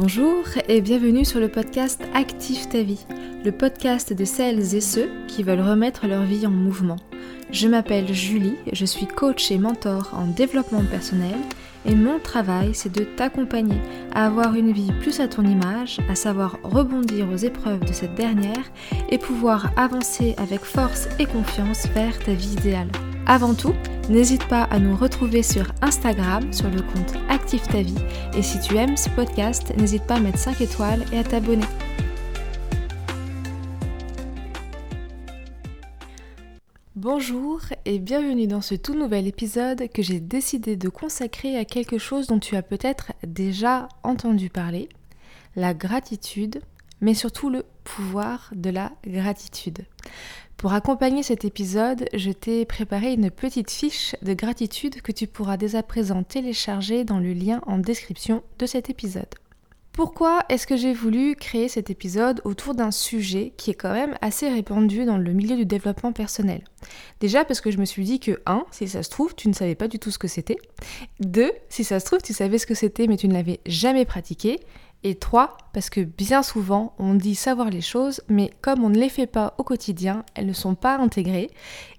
Bonjour et bienvenue sur le podcast Active ta vie, le podcast de celles et ceux qui veulent remettre leur vie en mouvement. Je m'appelle Julie, je suis coach et mentor en développement personnel et mon travail c'est de t'accompagner à avoir une vie plus à ton image, à savoir rebondir aux épreuves de cette dernière et pouvoir avancer avec force et confiance vers ta vie idéale. Avant tout, n'hésite pas à nous retrouver sur Instagram sur le compte Active ta vie et si tu aimes ce podcast, n'hésite pas à mettre 5 étoiles et à t'abonner. Bonjour et bienvenue dans ce tout nouvel épisode que j'ai décidé de consacrer à quelque chose dont tu as peut-être déjà entendu parler, la gratitude, mais surtout le pouvoir de la gratitude. Pour accompagner cet épisode, je t'ai préparé une petite fiche de gratitude que tu pourras dès à présent télécharger dans le lien en description de cet épisode. Pourquoi est-ce que j'ai voulu créer cet épisode autour d'un sujet qui est quand même assez répandu dans le milieu du développement personnel? Déjà parce que je me suis dit que 1, si ça se trouve, tu ne savais pas du tout ce que c'était. 2, si ça se trouve, tu savais ce que c'était mais tu ne l'avais jamais pratiqué. Et trois, parce que bien souvent, on dit savoir les choses, mais comme on ne les fait pas au quotidien, elles ne sont pas intégrées.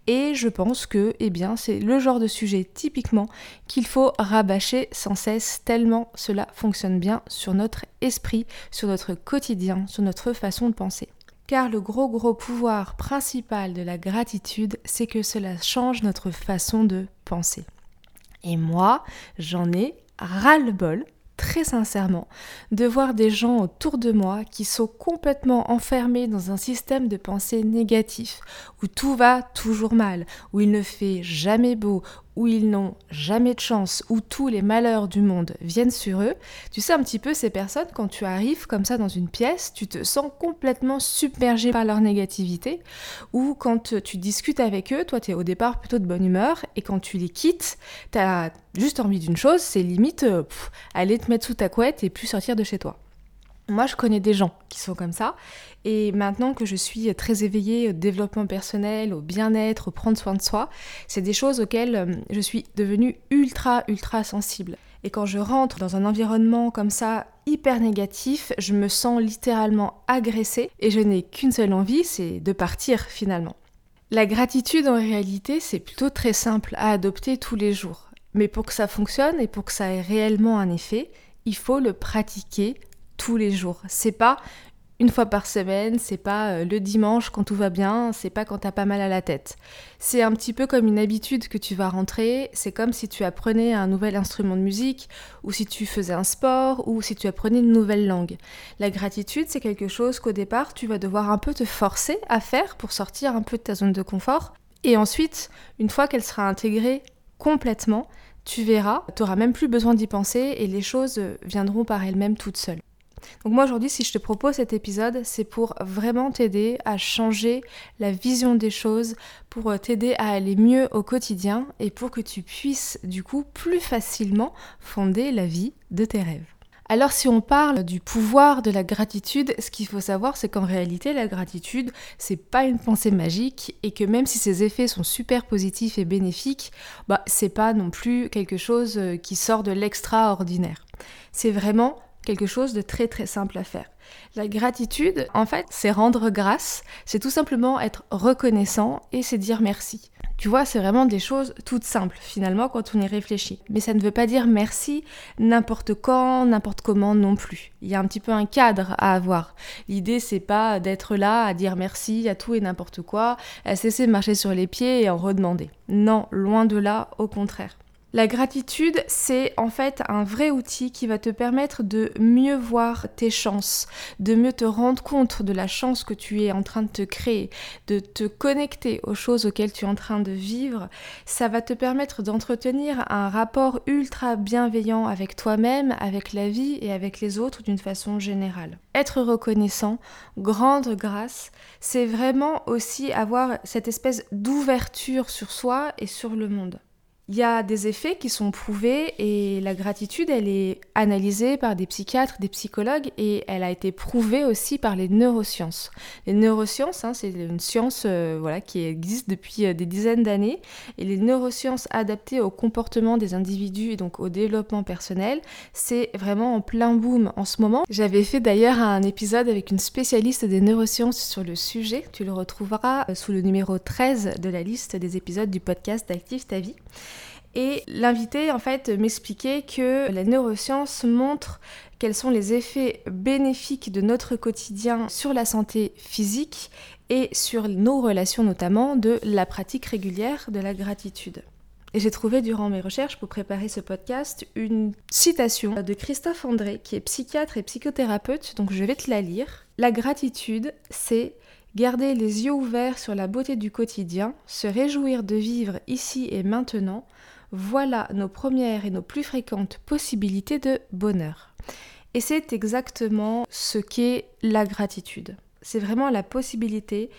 Et je pense que, eh bien, c'est le genre de sujet typiquement qu'il faut rabâcher sans cesse, tellement cela fonctionne bien sur notre esprit, sur notre quotidien, sur notre façon de penser. Car le gros gros pouvoir principal de la gratitude, c'est que cela change notre façon de penser. Et moi, j'en ai ras-le-bol très sincèrement de voir des gens autour de moi qui sont complètement enfermés dans un système de pensée négatif, où tout va toujours mal, où il ne fait jamais beau, où ils n'ont jamais de chance, où tous les malheurs du monde viennent sur eux, tu sais un petit peu ces personnes, quand tu arrives comme ça dans une pièce, tu te sens complètement submergé par leur négativité, ou quand tu discutes avec eux, toi tu es au départ plutôt de bonne humeur, et quand tu les quittes, tu as juste envie d'une chose, c'est limite euh, aller te mettre sous ta couette et plus sortir de chez toi. Moi, je connais des gens qui sont comme ça. Et maintenant que je suis très éveillée au développement personnel, au bien-être, au prendre soin de soi, c'est des choses auxquelles euh, je suis devenue ultra, ultra sensible. Et quand je rentre dans un environnement comme ça, hyper négatif, je me sens littéralement agressée et je n'ai qu'une seule envie, c'est de partir finalement. La gratitude en réalité, c'est plutôt très simple à adopter tous les jours. Mais pour que ça fonctionne et pour que ça ait réellement un effet, il faut le pratiquer tous les jours. C'est pas une fois par semaine, c'est pas euh, le dimanche quand tout va bien, c'est pas quand t'as pas mal à la tête. C'est un petit peu comme une habitude que tu vas rentrer, c'est comme si tu apprenais un nouvel instrument de musique, ou si tu faisais un sport, ou si tu apprenais une nouvelle langue. La gratitude, c'est quelque chose qu'au départ, tu vas devoir un peu te forcer à faire pour sortir un peu de ta zone de confort. Et ensuite, une fois qu'elle sera intégrée complètement, tu verras, tu n'auras même plus besoin d'y penser et les choses viendront par elles-mêmes toutes seules. Donc moi aujourd'hui, si je te propose cet épisode, c'est pour vraiment t'aider à changer la vision des choses, pour euh, t'aider à aller mieux au quotidien et pour que tu puisses du coup plus facilement fonder la vie de tes rêves. Alors si on parle du pouvoir de la gratitude, ce qu'il faut savoir c'est qu'en réalité la gratitude c'est pas une pensée magique et que même si ses effets sont super positifs et bénéfiques, bah c'est pas non plus quelque chose euh, qui sort de l'extraordinaire. C'est vraiment quelque chose de très très simple à faire. La gratitude, en fait, c'est rendre grâce, c'est tout simplement être reconnaissant et c'est dire merci. Tu vois, c'est vraiment des choses toutes simples finalement quand on y réfléchit. Mais ça ne veut pas dire merci n'importe quand, n'importe comment non plus. Il y a un petit peu un cadre à avoir. L'idée c'est pas d'être là à dire merci à tout et n'importe quoi, à cesser de marcher sur les pieds et en redemander. Non, loin de là, au contraire. La gratitude, c'est en fait un vrai outil qui va te permettre de mieux voir tes chances, de mieux te rendre compte de la chance que tu es en train de te créer, de te connecter aux choses auxquelles tu es en train de vivre. Ça va te permettre d'entretenir un rapport ultra bienveillant avec toi-même, avec la vie et avec les autres d'une façon générale. Être reconnaissant, grande grâce, c'est vraiment aussi avoir cette espèce d'ouverture sur soi et sur le monde. Il y a des effets qui sont prouvés et la gratitude, elle est analysée par des psychiatres, des psychologues et elle a été prouvée aussi par les neurosciences. Les neurosciences, hein, c'est une science euh, voilà, qui existe depuis euh, des dizaines d'années et les neurosciences adaptées au comportement des individus et donc au développement personnel, c'est vraiment en plein boom en ce moment. J'avais fait d'ailleurs un épisode avec une spécialiste des neurosciences sur le sujet. Tu le retrouveras euh, sous le numéro 13 de la liste des épisodes du podcast Active ta vie. Et l'invité, en fait, m'expliquait que la neuroscience montre quels sont les effets bénéfiques de notre quotidien sur la santé physique et sur nos relations notamment de la pratique régulière de la gratitude. Et j'ai trouvé durant mes recherches pour préparer ce podcast une citation de Christophe André, qui est psychiatre et psychothérapeute, donc je vais te la lire. La gratitude, c'est garder les yeux ouverts sur la beauté du quotidien, se réjouir de vivre ici et maintenant, voilà nos premières et nos plus fréquentes possibilités de bonheur. Et c'est exactement ce qu'est la gratitude. C'est vraiment la possibilité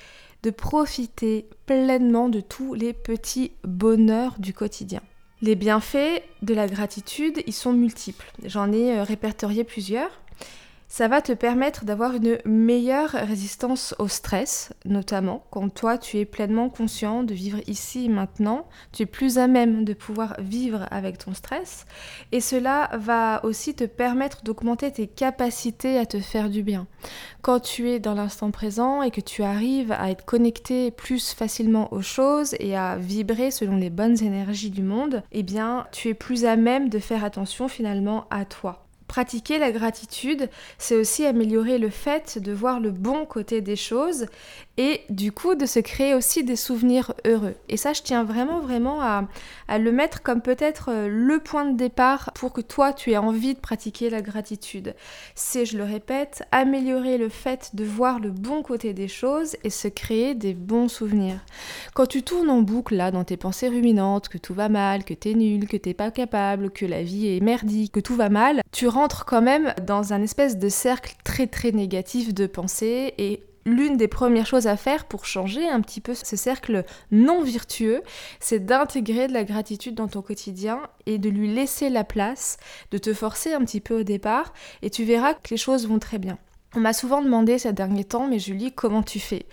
de profiter pleinement de tous les petits bonheurs du quotidien. Les bienfaits de la gratitude, ils sont multiples. J'en ai euh, répertorié plusieurs ça va te permettre d'avoir une meilleure résistance au stress, notamment quand toi tu es pleinement conscient de vivre ici et maintenant, tu es plus à même de pouvoir vivre avec ton stress et cela va aussi te permettre d'augmenter tes capacités à te faire du bien. Quand tu es dans l'instant présent et que tu arrives à être connecté plus facilement aux choses et à vibrer selon les bonnes énergies du monde, eh bien tu es plus à même de faire attention finalement à toi. Pratiquer la gratitude, c'est aussi améliorer le fait de voir le bon côté des choses et du coup de se créer aussi des souvenirs heureux. Et ça, je tiens vraiment, vraiment à, le mettre comme peut-être euh, le point de départ pour que toi, tu aies envie de pratiquer la gratitude. C'est, je le répète, améliorer le fait de voir le bon côté des choses et se créer des bons souvenirs. Quand tu tournes en boucle là dans tes pensées ruminantes, que tout va mal, que t'es nul, que t'es pas capable, que la vie est merdique, que tout va mal, tu rentres quand même dans un espèce de cercle très très négatif de pensées et l'une des premières choses à faire pour changer un petit peu ce cercle non vertueux, c'est d'intégrer de la gratitude dans ton quotidien et de lui laisser la place, de te forcer un petit peu au départ, et tu verras que les choses vont très bien. On m'a souvent demandé ces derniers temps, mais Julie, comment tu fais?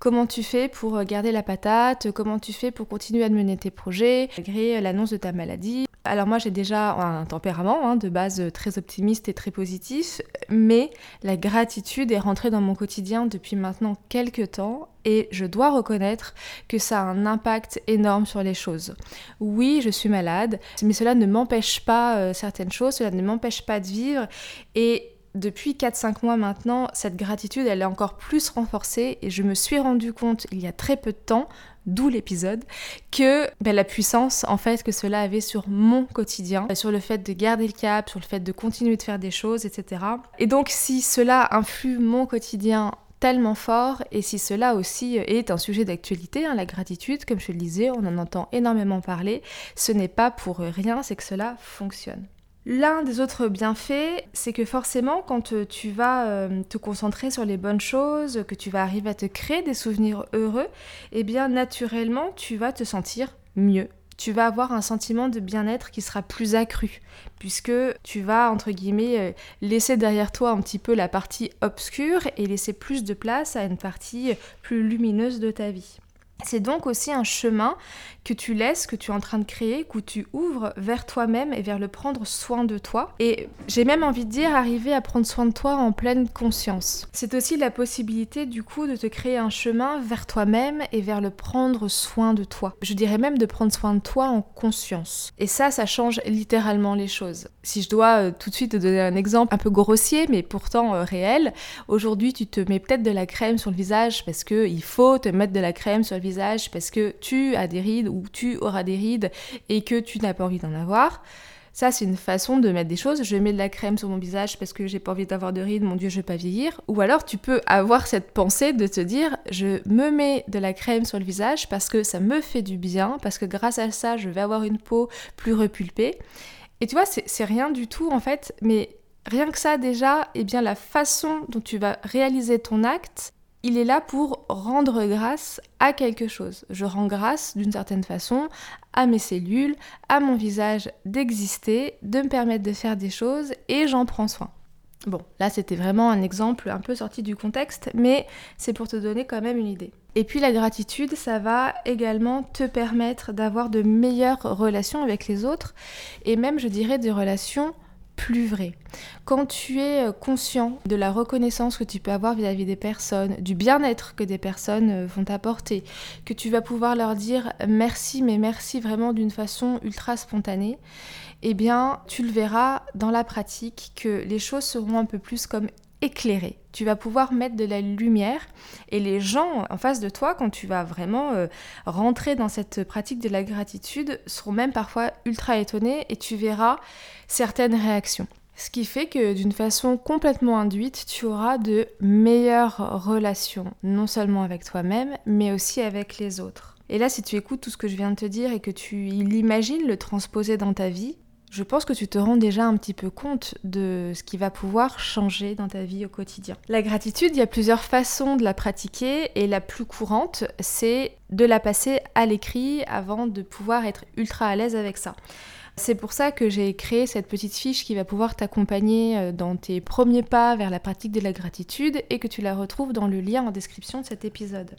Comment tu fais pour garder la patate? Comment tu fais pour continuer à mener tes projets malgré l'annonce de ta maladie? Alors moi j'ai déjà un tempérament hein, de base très optimiste et très positif, mais la gratitude est rentrée dans mon quotidien depuis maintenant quelques temps et je dois reconnaître que ça a un impact énorme sur les choses. Oui, je suis malade, mais cela ne m'empêche pas euh, certaines choses, cela ne m'empêche pas de vivre et depuis 4-5 mois maintenant, cette gratitude, elle est encore plus renforcée et je me suis rendu compte il y a très peu de temps, d'où l'épisode, que ben, la puissance en fait que cela avait sur mon quotidien, sur le fait de garder le cap, sur le fait de continuer de faire des choses, etc. Et donc si cela influe mon quotidien tellement fort et si cela aussi est un sujet d'actualité, hein, la gratitude, comme je le disais, on en entend énormément parler, ce n'est pas pour rien, c'est que cela fonctionne. L'un des autres bienfaits, c'est que forcément, quand euh, tu vas euh, te concentrer sur les bonnes choses, que tu vas arriver à te créer des souvenirs heureux, eh bien naturellement, tu vas te sentir mieux. Tu vas avoir un sentiment de bien-être qui sera plus accru, puisque tu vas, entre guillemets, euh, laisser derrière toi un petit peu la partie obscure et laisser plus de place à une partie plus lumineuse de ta vie. C'est donc aussi un chemin que tu laisses, que tu es en train de créer, que tu ouvres vers toi-même et vers le prendre soin de toi. Et j'ai même envie de dire arriver à prendre soin de toi en pleine conscience. C'est aussi la possibilité du coup de te créer un chemin vers toi-même et vers le prendre soin de toi. Je dirais même de prendre soin de toi en conscience. Et ça, ça change littéralement les choses. Si je dois euh, tout de suite te donner un exemple un peu grossier mais pourtant euh, réel, aujourd'hui tu te mets peut-être de la crème sur le visage parce que il faut te mettre de la crème sur le visage parce que tu as des rides ou tu auras des rides et que tu n'as pas envie d'en avoir. Ça, c'est une façon de mettre des choses. Je mets de la crème sur mon visage parce que j'ai pas envie d'avoir de rides, mon Dieu, je vais pas vieillir. Ou alors, tu peux avoir cette pensée de te dire, je me mets de la crème sur le visage parce que ça me fait du bien, parce que grâce à ça, je vais avoir une peau plus repulpée. Et tu vois, c'est rien du tout en fait, mais rien que ça déjà, eh bien la façon dont tu vas réaliser ton acte, il est là pour rendre grâce à quelque chose. Je rends grâce d'une certaine façon à mes cellules, à mon visage d'exister, de me permettre de faire des choses et j'en prends soin. Bon, là c'était vraiment un exemple un peu sorti du contexte, mais c'est pour te donner quand même une idée. Et puis la gratitude, ça va également te permettre d'avoir de meilleures relations avec les autres, et même je dirais des relations plus vraies. Quand tu es conscient de la reconnaissance que tu peux avoir vis-à-vis des personnes, du bien-être que des personnes euh, vont t'apporter, que tu vas pouvoir leur dire merci, mais merci vraiment d'une façon ultra spontanée, eh bien, tu le verras dans la pratique que les choses seront un peu plus comme éclairées. Tu vas pouvoir mettre de la lumière et les gens en face de toi, quand tu vas vraiment euh, rentrer dans cette pratique de la gratitude, seront même parfois ultra étonnés et tu verras certaines réactions. Ce qui fait que d'une façon complètement induite, tu auras de meilleures relations, non seulement avec toi-même, mais aussi avec les autres. Et là, si tu écoutes tout ce que je viens de te dire et que tu l'imagines le transposer dans ta vie, je pense que tu te rends déjà un petit peu compte de ce qui va pouvoir changer dans ta vie au quotidien. La gratitude, il y a plusieurs façons de la pratiquer et la plus courante, c'est de la passer à l'écrit avant de pouvoir être ultra à l'aise avec ça. C'est pour ça que j'ai créé cette petite fiche qui va pouvoir t'accompagner euh, dans tes premiers pas vers la pratique de la gratitude et que tu la retrouves dans le lien en description de cet épisode.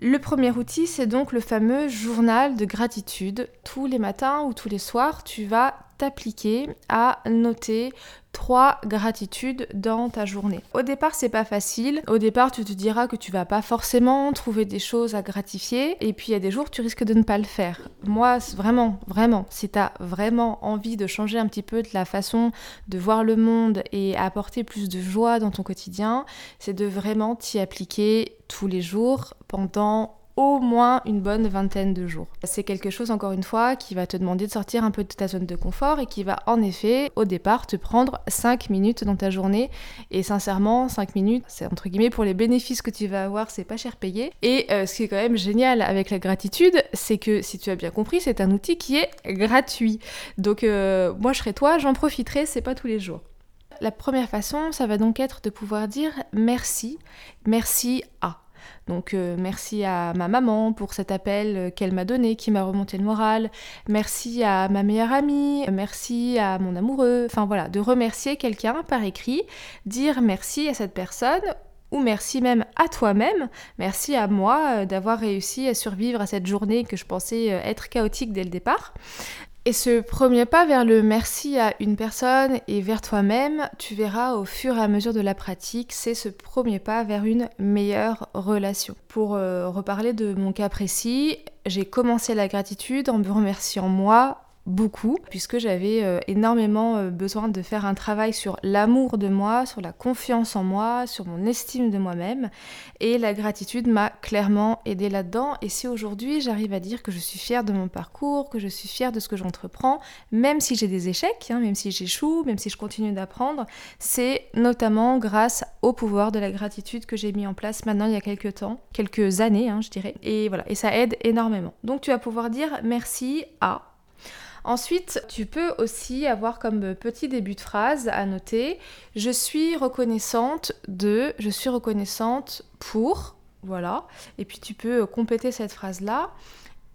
Le premier outil, c'est donc le fameux journal de gratitude. Tous les matins ou tous les soirs, tu vas t'appliquer à noter trois gratitudes dans ta journée. Au départ, c'est pas facile. Au départ, tu te diras que tu vas pas forcément trouver des choses à gratifier et puis il y a des jours tu risques de ne pas le faire. Moi, vraiment, vraiment, si tu as vraiment envie de changer un petit peu de la façon de voir le monde et apporter plus de joie dans ton quotidien, c'est de vraiment t'y appliquer tous les jours pendant au moins une bonne vingtaine de jours. C'est quelque chose, encore une fois, qui va te demander de sortir un peu de ta zone de confort et qui va en effet, au départ, te prendre 5 minutes dans ta journée. Et sincèrement, 5 minutes, c'est entre guillemets pour les bénéfices que tu vas avoir, c'est pas cher payé. Et euh, ce qui est quand même génial avec la gratitude, c'est que si tu as bien compris, c'est un outil qui est gratuit. Donc euh, moi je serais toi, j'en profiterai, c'est pas tous les jours. La première façon, ça va donc être de pouvoir dire merci, merci à. Donc euh, merci à ma maman pour cet appel euh, qu'elle m'a donné, qui m'a remonté le moral. Merci à ma meilleure amie, merci à mon amoureux. Enfin voilà, de remercier quelqu'un par écrit, dire merci à cette personne ou merci même à toi-même, merci à moi euh, d'avoir réussi à survivre à cette journée que je pensais être chaotique dès le départ. Et ce premier pas vers le merci à une personne et vers toi-même, tu verras au fur et à mesure de la pratique, c'est ce premier pas vers une meilleure relation. Pour euh, reparler de mon cas précis, j'ai commencé la gratitude en me remerciant moi beaucoup, puisque j'avais euh, énormément euh, besoin de faire un travail sur l'amour de moi, sur la confiance en moi, sur mon estime de moi-même. Et la gratitude m'a clairement aidé là-dedans. Et si aujourd'hui j'arrive à dire que je suis fière de mon parcours, que je suis fière de ce que j'entreprends, même si j'ai des échecs, hein, même si j'échoue, même si je continue d'apprendre, c'est notamment grâce au pouvoir de la gratitude que j'ai mis en place maintenant il y a quelques temps, quelques années, hein, je dirais. Et voilà, et ça aide énormément. Donc tu vas pouvoir dire merci à Ensuite, tu peux aussi avoir comme petit début de phrase à noter je suis reconnaissante de, je suis reconnaissante pour, voilà. Et puis tu peux compléter cette phrase-là.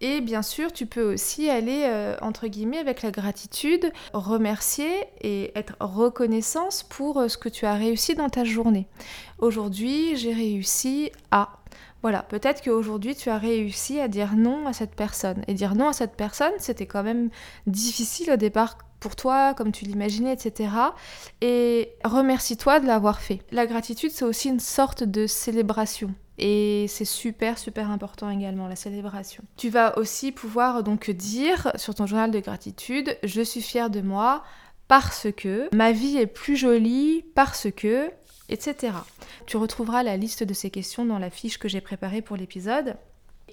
Et bien sûr, tu peux aussi aller, euh, entre guillemets, avec la gratitude, remercier et être reconnaissance pour euh, ce que tu as réussi dans ta journée. Aujourd'hui, j'ai réussi à... Voilà, peut-être qu'aujourd'hui tu as réussi à dire non à cette personne. Et dire non à cette personne, c'était quand même difficile au départ pour toi, comme tu l'imaginais, etc. Et remercie-toi de l'avoir fait. La gratitude, c'est aussi une sorte de célébration. Et c'est super, super important également, la célébration. Tu vas aussi pouvoir donc dire sur ton journal de gratitude, je suis fière de moi parce que ma vie est plus jolie, parce que etc. Tu retrouveras la liste de ces questions dans la fiche que j'ai préparée pour l'épisode.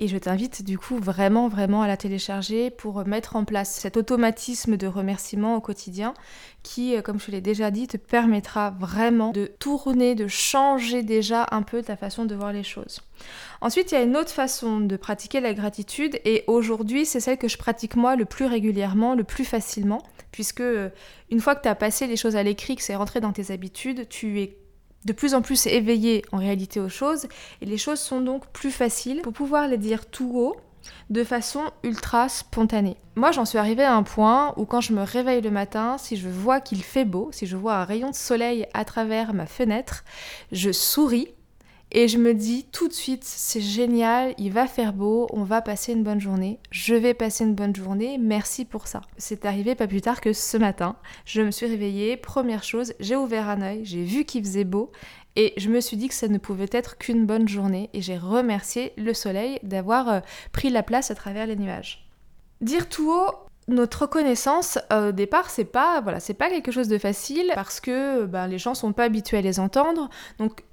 Et je t'invite du coup vraiment vraiment à la télécharger pour mettre en place cet automatisme de remerciement au quotidien qui, euh, comme je l'ai déjà dit, te permettra vraiment de tourner, de changer déjà un peu ta façon de voir les choses. Ensuite, il y a une autre façon de pratiquer la gratitude et aujourd'hui c'est celle que je pratique moi le plus régulièrement, le plus facilement, puisque euh, une fois que tu as passé les choses à l'écrit, que c'est rentré dans tes habitudes, tu es de plus en plus éveillé en réalité aux choses et les choses sont donc plus faciles pour pouvoir les dire tout haut de façon ultra spontanée. Moi, j'en suis arrivée à un point où quand je me réveille le matin, si je vois qu'il fait beau, si je vois un rayon de soleil à travers ma fenêtre, je souris et je me dis tout de suite, c'est génial, il va faire beau, on va passer une bonne journée, je vais passer une bonne journée, merci pour ça. C'est arrivé pas plus tard que ce matin. Je me suis réveillée, première chose, j'ai ouvert un œil, j'ai vu qu'il faisait beau et je me suis dit que ça ne pouvait être qu'une bonne journée et j'ai remercié le soleil d'avoir euh, pris la place à travers les nuages. Dire tout haut, notre reconnaissance euh, au départ c'est pas voilà pas quelque chose de facile parce que ben, les gens sont pas habitués à les entendre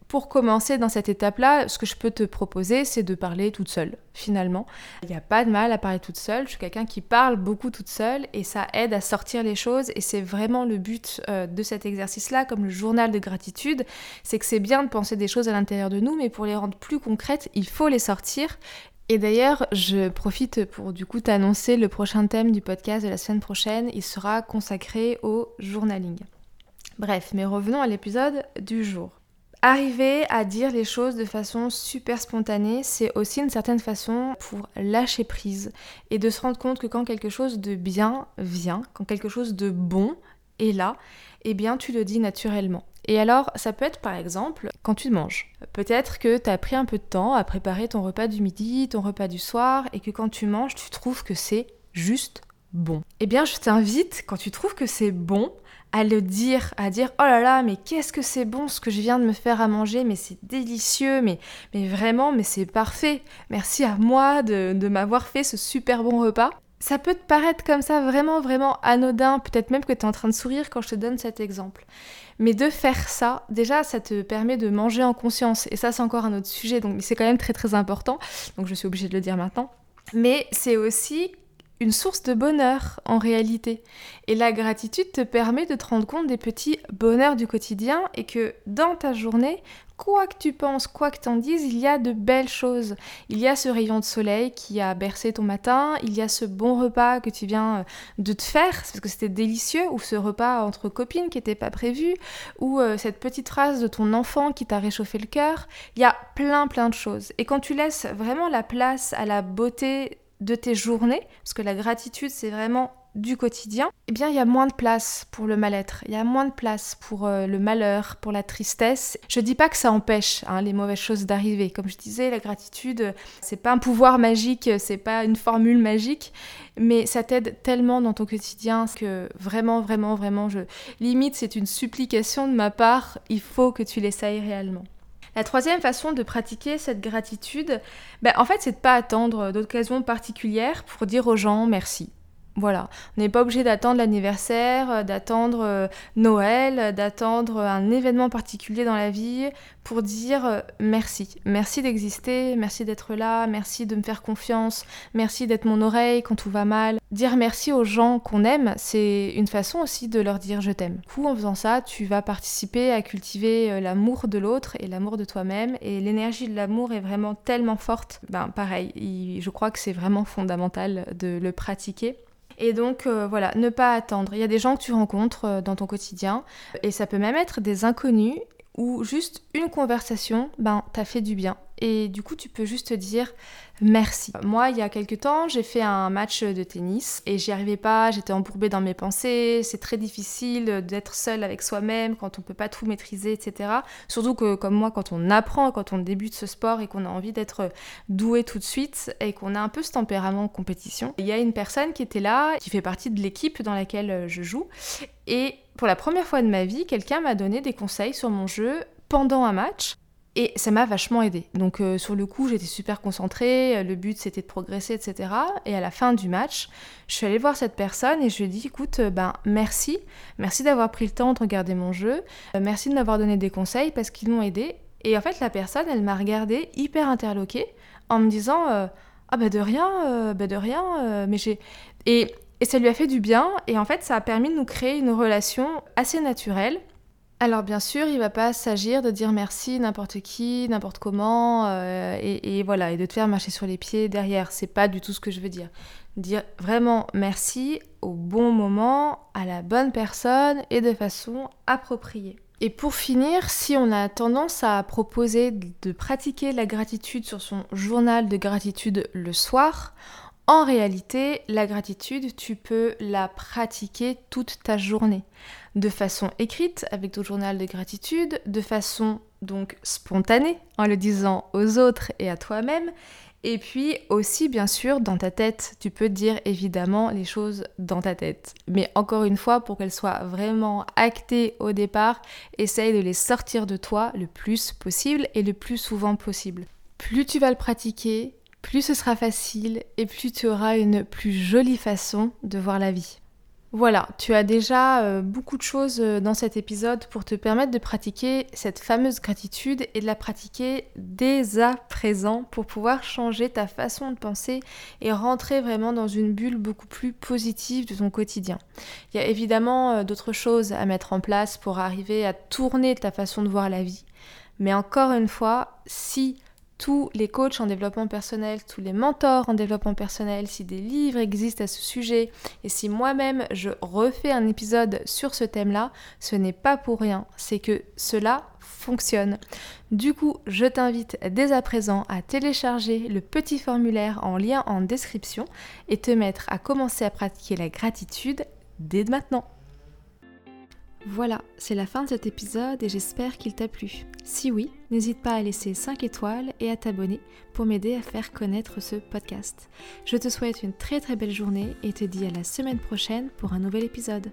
pour commencer dans cette étape-là, ce que je peux te proposer, c'est de parler toute seule, finalement. Il n'y a pas de mal à parler toute seule. Je suis quelqu'un qui parle beaucoup toute seule et ça aide à sortir les choses. Et c'est vraiment le but euh, de cet exercice-là, comme le journal de gratitude. C'est que c'est bien de penser des choses à l'intérieur de nous, mais pour les rendre plus concrètes, il faut les sortir. Et d'ailleurs, je profite pour du coup t'annoncer le prochain thème du podcast de la semaine prochaine. Il sera consacré au journaling. Bref, mais revenons à l'épisode du jour. Arriver à dire les choses de façon super spontanée, c'est aussi une certaine façon pour lâcher prise et de se rendre compte que quand quelque chose de bien vient, quand quelque chose de bon est là, eh bien tu le dis naturellement. Et alors, ça peut être par exemple quand tu manges. Peut-être que tu as pris un peu de temps à préparer ton repas du midi, ton repas du soir, et que quand tu manges, tu trouves que c'est juste bon. Eh bien, je t'invite, quand tu trouves que c'est bon, à le dire, à dire oh là là, mais qu'est-ce que c'est bon ce que je viens de me faire à manger, mais c'est délicieux, mais, mais vraiment, mais c'est parfait. Merci à moi de, de m'avoir fait ce super bon repas. Ça peut te paraître comme ça vraiment, vraiment anodin, peut-être même que tu es en train de sourire quand je te donne cet exemple. Mais de faire ça, déjà, ça te permet de manger en conscience. Et ça, c'est encore un autre sujet, donc c'est quand même très très important. Donc je suis obligée de le dire maintenant. Mais c'est aussi une source de bonheur en réalité. Et la gratitude te permet de te rendre compte des petits bonheurs du quotidien et que dans ta journée, quoi que tu penses, quoi que t'en dises, il y a de belles choses. Il y a ce rayon de soleil qui a bercé ton matin, il y a ce bon repas que tu viens euh, de te faire parce que c'était délicieux, ou ce repas entre copines qui n'était pas prévu, ou euh, cette petite phrase de ton enfant qui t'a réchauffé le cœur. Il y a plein plein de choses. Et quand tu laisses vraiment la place à la beauté de tes journées, parce que la gratitude c'est vraiment du quotidien, eh bien il y a moins de place pour le mal-être, il y a moins de place pour euh, le malheur, pour la tristesse. Je dis pas que ça empêche hein, les mauvaises choses d'arriver. Comme je disais, la gratitude, c'est pas un pouvoir magique, c'est pas une formule magique, mais ça t'aide tellement dans ton quotidien que vraiment, vraiment, vraiment, je limite c'est une supplication de ma part, il faut que tu l'essayes réellement. La troisième façon de pratiquer cette gratitude, ben, en fait, c'est de pas attendre d'occasions particulières pour dire aux gens merci. Voilà, on n'est pas obligé d'attendre l'anniversaire, euh, d'attendre euh, Noël, d'attendre un événement particulier dans la vie pour dire euh, merci. Merci d'exister, merci d'être là, merci de me faire confiance, merci d'être mon oreille quand tout va mal. Dire merci aux gens qu'on aime, c'est une façon aussi de leur dire je t'aime. Du coup, en faisant ça, tu vas participer à cultiver l'amour de l'autre et l'amour de toi-même. Et l'énergie de l'amour est vraiment tellement forte. Ben pareil, je crois que c'est vraiment fondamental de le pratiquer. Et donc euh, voilà, ne pas attendre. Il y a des gens que tu rencontres euh, dans ton quotidien et ça peut même être des inconnus ou juste une conversation, ben t'as fait du bien. Et du coup, tu peux juste dire merci. Moi, il y a quelques temps, j'ai fait un match de tennis et j'y arrivais pas, j'étais embourbée dans mes pensées. C'est très difficile d'être seule avec soi-même quand on peut pas tout maîtriser, etc. Surtout que, comme moi, quand on apprend, quand on débute ce sport et qu'on a envie d'être doué tout de suite et qu'on a un peu ce tempérament compétition, il y a une personne qui était là, qui fait partie de l'équipe dans laquelle je joue. Et pour la première fois de ma vie, quelqu'un m'a donné des conseils sur mon jeu pendant un match. Et ça m'a vachement aidé. Donc euh, sur le coup, j'étais super concentrée, le but c'était de progresser, etc. Et à la fin du match, je suis allée voir cette personne et je lui ai dit, écoute, euh, ben merci, merci d'avoir pris le temps de regarder mon jeu, euh, merci de m'avoir donné des conseils parce qu'ils m'ont aidé. Et en fait, la personne, elle m'a regardée hyper interloquée en me disant, ah ben de rien, ben de rien, mais j'ai... Et, et ça lui a fait du bien et en fait, ça a permis de nous créer une relation assez naturelle Alors bien sûr, il va pas s'agir de dire merci n'importe qui, n'importe comment, euh, et, voilà, et de te faire marcher sur les pieds derrière. C'est pas du tout ce que je veux dire. Dire vraiment merci au bon moment, à la bonne personne et de façon appropriée. Et pour finir, si on a tendance à proposer de pratiquer la gratitude sur son journal de gratitude le soir, en réalité, la gratitude, tu peux la pratiquer toute ta journée. De façon écrite, avec ton journal de gratitude, de façon donc spontanée, en le disant aux autres et à toi-même, et puis aussi, bien sûr, dans ta tête, tu peux dire évidemment les choses dans ta tête. Mais encore une fois, pour qu'elles soient vraiment actées au départ, essaye de les sortir de toi le plus possible et le plus souvent possible. Plus tu vas le pratiquer, plus ce sera facile et plus tu auras une plus jolie façon de voir la vie. Voilà, tu as déjà euh, beaucoup de choses euh, dans cet épisode pour te permettre de pratiquer cette fameuse gratitude et de la pratiquer dès à présent pour pouvoir changer ta façon de penser et rentrer vraiment dans une bulle beaucoup plus positive de ton quotidien. Il y a évidemment euh, d'autres choses à mettre en place pour arriver à tourner ta façon de voir la vie. Mais encore une fois, si tous les coachs en développement personnel, tous les mentors en développement personnel, si des livres existent à ce sujet et si moi-même je refais un épisode sur ce thème-là, ce n'est pas pour rien, c'est que cela fonctionne. Du coup, je t'invite dès à présent à télécharger le petit formulaire en lien en description et te mettre à commencer à pratiquer la gratitude dès maintenant. Voilà, c'est la fin de cet épisode et j'espère qu'il t'a plu. Si oui, n'hésite pas à laisser 5 étoiles et à t'abonner pour m'aider à faire connaître ce podcast. Je te souhaite une très très belle journée et te dis à la semaine prochaine pour un nouvel épisode.